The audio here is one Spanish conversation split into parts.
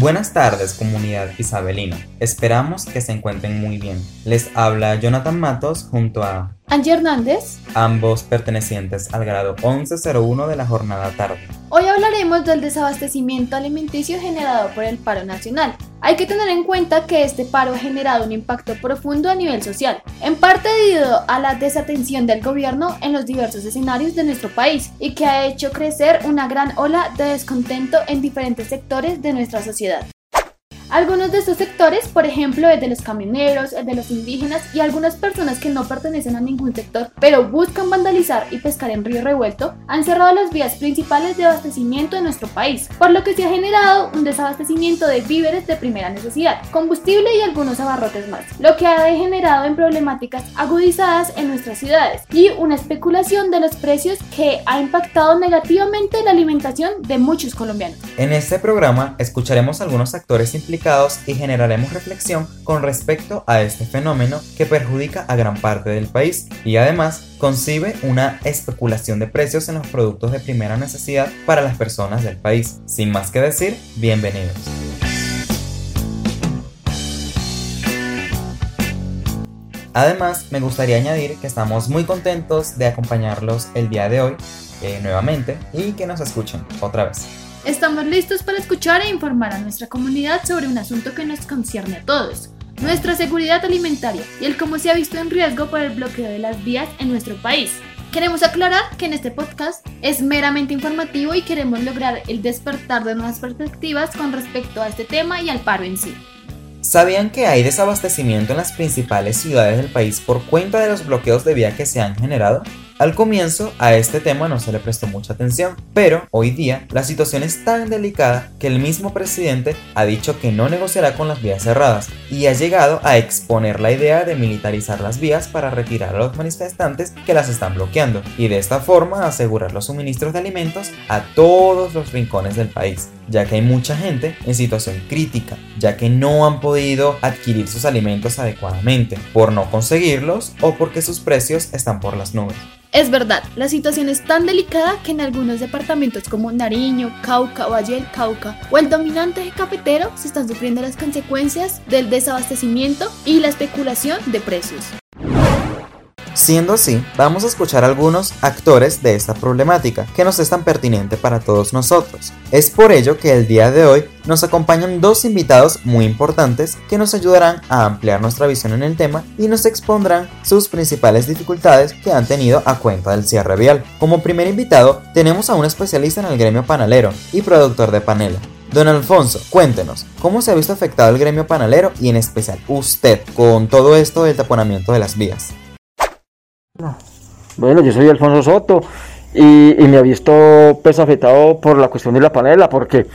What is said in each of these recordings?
Buenas tardes comunidad isabelina, esperamos que se encuentren muy bien. Les habla Jonathan Matos junto a Angie Hernández, ambos pertenecientes al grado 1101 de la jornada tarde. Hoy hablaremos del desabastecimiento alimenticio generado por el paro nacional. Hay que tener en cuenta que este paro ha generado un impacto profundo a nivel social, en parte debido a la desatención del gobierno en los diversos escenarios de nuestro país y que ha hecho crecer una gran ola de descontento en diferentes sectores de nuestra sociedad. Algunos de estos sectores, por ejemplo, el de los camioneros, el de los indígenas y algunas personas que no pertenecen a ningún sector, pero buscan vandalizar y pescar en río revuelto, han cerrado las vías principales de abastecimiento de nuestro país, por lo que se ha generado un desabastecimiento de víveres de primera necesidad, combustible y algunos abarrotes más, lo que ha degenerado en problemáticas agudizadas en nuestras ciudades y una especulación de los precios que ha impactado negativamente la alimentación de muchos colombianos. En este programa escucharemos algunos actores implicados y generaremos reflexión con respecto a este fenómeno que perjudica a gran parte del país y además concibe una especulación de precios en los productos de primera necesidad para las personas del país. Sin más que decir, bienvenidos. Además, me gustaría añadir que estamos muy contentos de acompañarlos el día de hoy eh, nuevamente y que nos escuchen otra vez. Estamos listos para escuchar e informar a nuestra comunidad sobre un asunto que nos concierne a todos, nuestra seguridad alimentaria y el cómo se ha visto en riesgo por el bloqueo de las vías en nuestro país. Queremos aclarar que en este podcast es meramente informativo y queremos lograr el despertar de nuevas perspectivas con respecto a este tema y al paro en sí. ¿Sabían que hay desabastecimiento en las principales ciudades del país por cuenta de los bloqueos de vía que se han generado? Al comienzo a este tema no se le prestó mucha atención, pero hoy día la situación es tan delicada que el mismo presidente ha dicho que no negociará con las vías cerradas y ha llegado a exponer la idea de militarizar las vías para retirar a los manifestantes que las están bloqueando y de esta forma asegurar los suministros de alimentos a todos los rincones del país, ya que hay mucha gente en situación crítica, ya que no han podido adquirir sus alimentos adecuadamente por no conseguirlos o porque sus precios están por las nubes. Es verdad, la situación es tan delicada que en algunos departamentos como Nariño, Cauca, Valle del Cauca o el dominante eje cafetero se están sufriendo las consecuencias del desabastecimiento y la especulación de precios. Siendo así, vamos a escuchar algunos actores de esta problemática que nos es tan pertinente para todos nosotros. Es por ello que el día de hoy nos acompañan dos invitados muy importantes que nos ayudarán a ampliar nuestra visión en el tema y nos expondrán sus principales dificultades que han tenido a cuenta del cierre vial. Como primer invitado tenemos a un especialista en el gremio panalero y productor de panela, Don Alfonso, cuéntenos, ¿cómo se ha visto afectado el gremio panalero y en especial usted con todo esto del taponamiento de las vías? Bueno, yo soy Alfonso Soto y, me ha visto pues afectado por la cuestión de la panela porque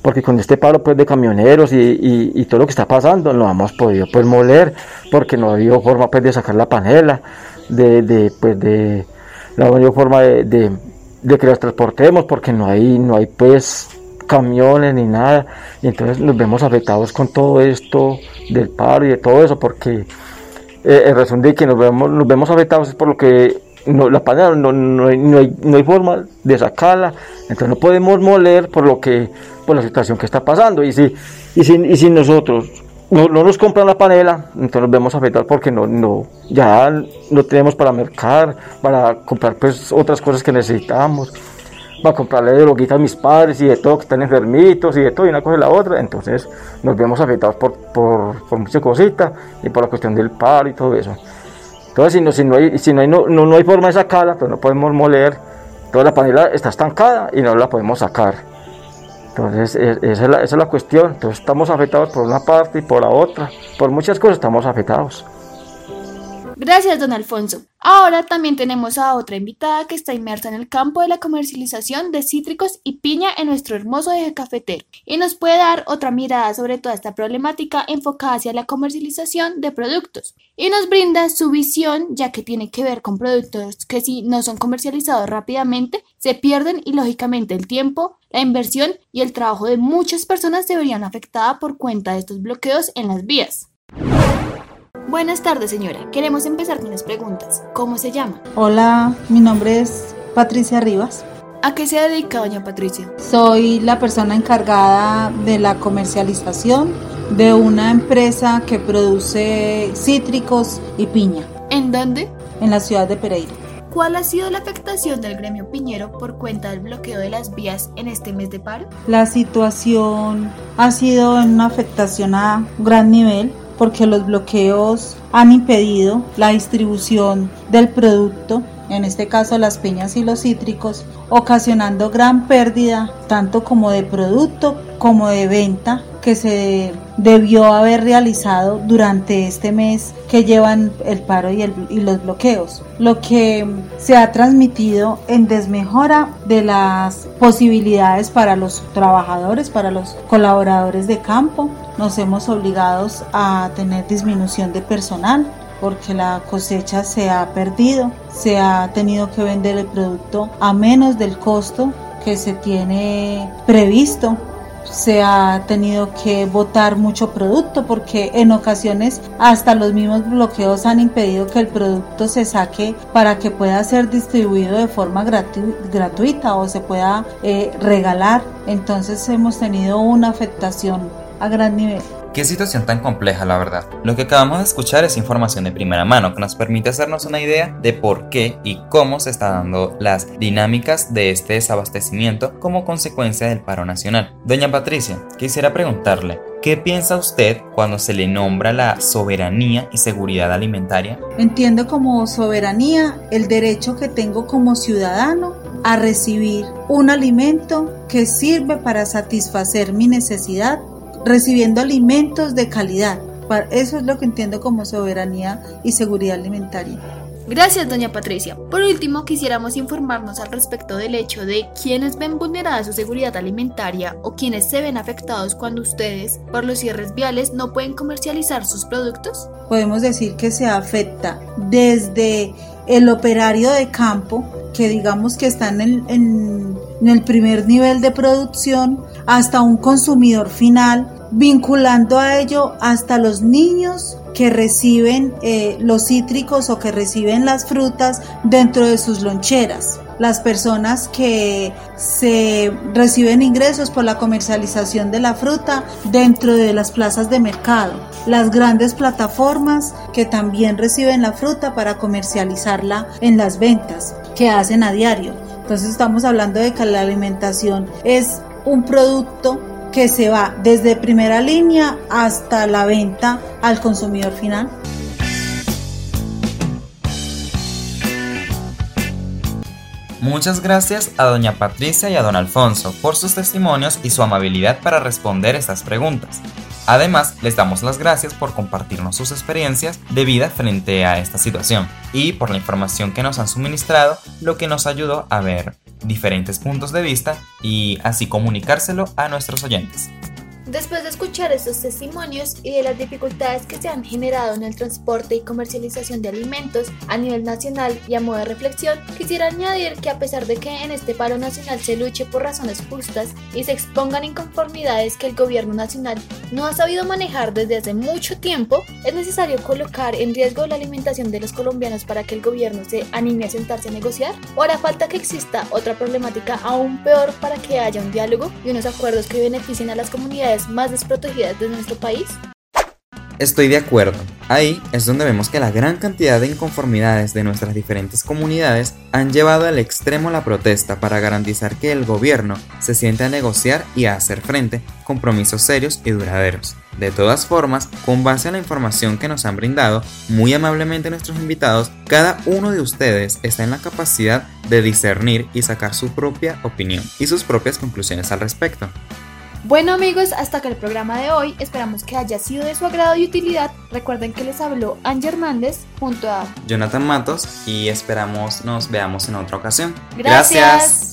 porque con este paro pues de camioneros y, todo lo que está pasando no hemos podido pues moler porque no ha habido forma pues de sacar la panela de, de pues de no ha habido forma de, que las transportemos porque no hay no hay pues camiones ni nada. Y entonces nos vemos afectados con todo esto del paro y de todo eso porque eh, en razón de que nos vemos, nos vemos afectados es por lo que no, la panela no, no, hay, no, hay, forma de sacarla, entonces no podemos moler por lo que por la situación que está pasando. Y si y si, y si nosotros no, nos compran la panela, entonces nos vemos afectados porque no, no, ya no tenemos para mercar, para comprar pues otras cosas que necesitamos va a comprarle droguita a mis padres y de todo, que están enfermitos y de todo, y una cosa y la otra. Entonces nos vemos afectados por, por, por muchas cositas y por la cuestión del paro y todo eso. Entonces, si no, si no, hay, si no, hay, no, no, hay forma de sacarla, pues no podemos moler. Toda la panela está estancada y no la podemos sacar. Entonces, esa es, la, esa es la cuestión. Entonces, estamos afectados por una parte y por la otra. Por muchas cosas estamos afectados. Gracias, don Alfonso. Ahora también tenemos a otra invitada que está inmersa en el campo de la comercialización de cítricos y piña en nuestro hermoso eje cafetero y nos puede dar otra mirada sobre toda esta problemática enfocada hacia la comercialización de productos y nos brinda su visión ya que tiene que ver con productos que si no son comercializados rápidamente se pierden y lógicamente el tiempo, la inversión y el trabajo de muchas personas se verían afectadas por cuenta de estos bloqueos en las vías. Buenas tardes, señora. Queremos empezar con las preguntas. ¿Cómo se llama? Hola, mi nombre es Patricia Rivas. ¿A qué se dedica doña Patricia? Soy la persona encargada de la comercialización de una empresa que produce cítricos y piña. ¿En dónde? En la ciudad de Pereira. ¿Cuál ha sido la afectación del gremio piñero por cuenta del bloqueo de las vías en este mes de paro? La situación ha sido una afectación a gran nivel porque los bloqueos han impedido la distribución del producto, en este caso las peñas y los cítricos, ocasionando gran pérdida tanto como de producto como de venta que se debió haber realizado durante este mes que llevan el paro y, los bloqueos, lo que se ha transmitido en desmejora de las posibilidades para los trabajadores, para los colaboradores de campo. Nos hemos obligados a tener disminución de personal porque la cosecha se ha perdido, se ha tenido que vender el producto a menos del costo que se tiene previsto se ha tenido que botar mucho producto porque en ocasiones hasta los mismos bloqueos han impedido que el producto se saque para que pueda ser distribuido de forma gratuita o se pueda eh, regalar. Entonces hemos tenido una afectación a gran nivel. Qué situación tan compleja, la verdad. Lo que acabamos de escuchar es información de primera mano que nos permite hacernos una idea de por qué y cómo se están dando las dinámicas de este desabastecimiento como consecuencia del paro nacional. Doña Patricia, quisiera preguntarle, ¿Qué piensa usted cuando se le nombra la soberanía y seguridad alimentaria? Entiendo como soberanía el derecho que tengo como ciudadano a recibir un alimento que sirve para satisfacer mi necesidad recibiendo alimentos de calidad. Eso es lo que entiendo como soberanía y seguridad alimentaria. Gracias, doña Patricia. Por último, quisiéramos informarnos al respecto del hecho de quiénes ven vulnerada su seguridad alimentaria o quienes se ven afectados cuando ustedes, por los cierres viales, no pueden comercializar sus productos. Podemos decir que se afecta desde el operario de campo, que digamos que está en el primer nivel de producción, hasta un consumidor final, vinculando a ello hasta los niños que reciben eh, los cítricos o que reciben las frutas dentro de sus loncheras. Las personas que se reciben ingresos por la comercialización de la fruta dentro de las plazas de mercado. Las grandes plataformas que también reciben la fruta para comercializarla en las ventas que hacen a diario. Entonces estamos hablando de que la alimentación es un producto que se va desde primera línea hasta la venta al consumidor final. Muchas gracias a doña Patricia y a don Alfonso por sus testimonios y su amabilidad para responder estas preguntas. Además, les damos las gracias por compartirnos sus experiencias de vida frente a esta situación y por la información que nos han suministrado, lo que nos ayudó a ver diferentes puntos de vista y así comunicárselo a nuestros oyentes. Después de escuchar estos testimonios y de las dificultades que se han generado en el transporte y comercialización de alimentos a nivel nacional y a modo de reflexión, quisiera añadir que a pesar de que en este paro nacional se luche por razones justas y se expongan inconformidades que el gobierno nacional no ha sabido manejar desde hace mucho tiempo, es necesario colocar en riesgo la alimentación de los colombianos para que el gobierno se anime a sentarse a negociar? ¿O hará falta que exista otra problemática aún peor para que haya un diálogo y unos acuerdos que beneficien a las comunidades más desprotegidas de nuestro país? Estoy de acuerdo. Ahí es donde vemos que la gran cantidad de inconformidades de nuestras diferentes comunidades han llevado al extremo la protesta para garantizar que el gobierno se siente a negociar y a hacer frente compromisos serios y duraderos. De todas formas, con base a la información que nos han brindado muy amablemente nuestros invitados, cada uno de ustedes está en la capacidad de discernir y sacar su propia opinión y sus propias conclusiones al respecto. Bueno amigos, hasta acá el programa de hoy. Esperamos que haya sido de su agrado y utilidad. Recuerden que les habló Ángel Hernández junto a Jonathan Matos y esperamos nos veamos en otra ocasión. Gracias.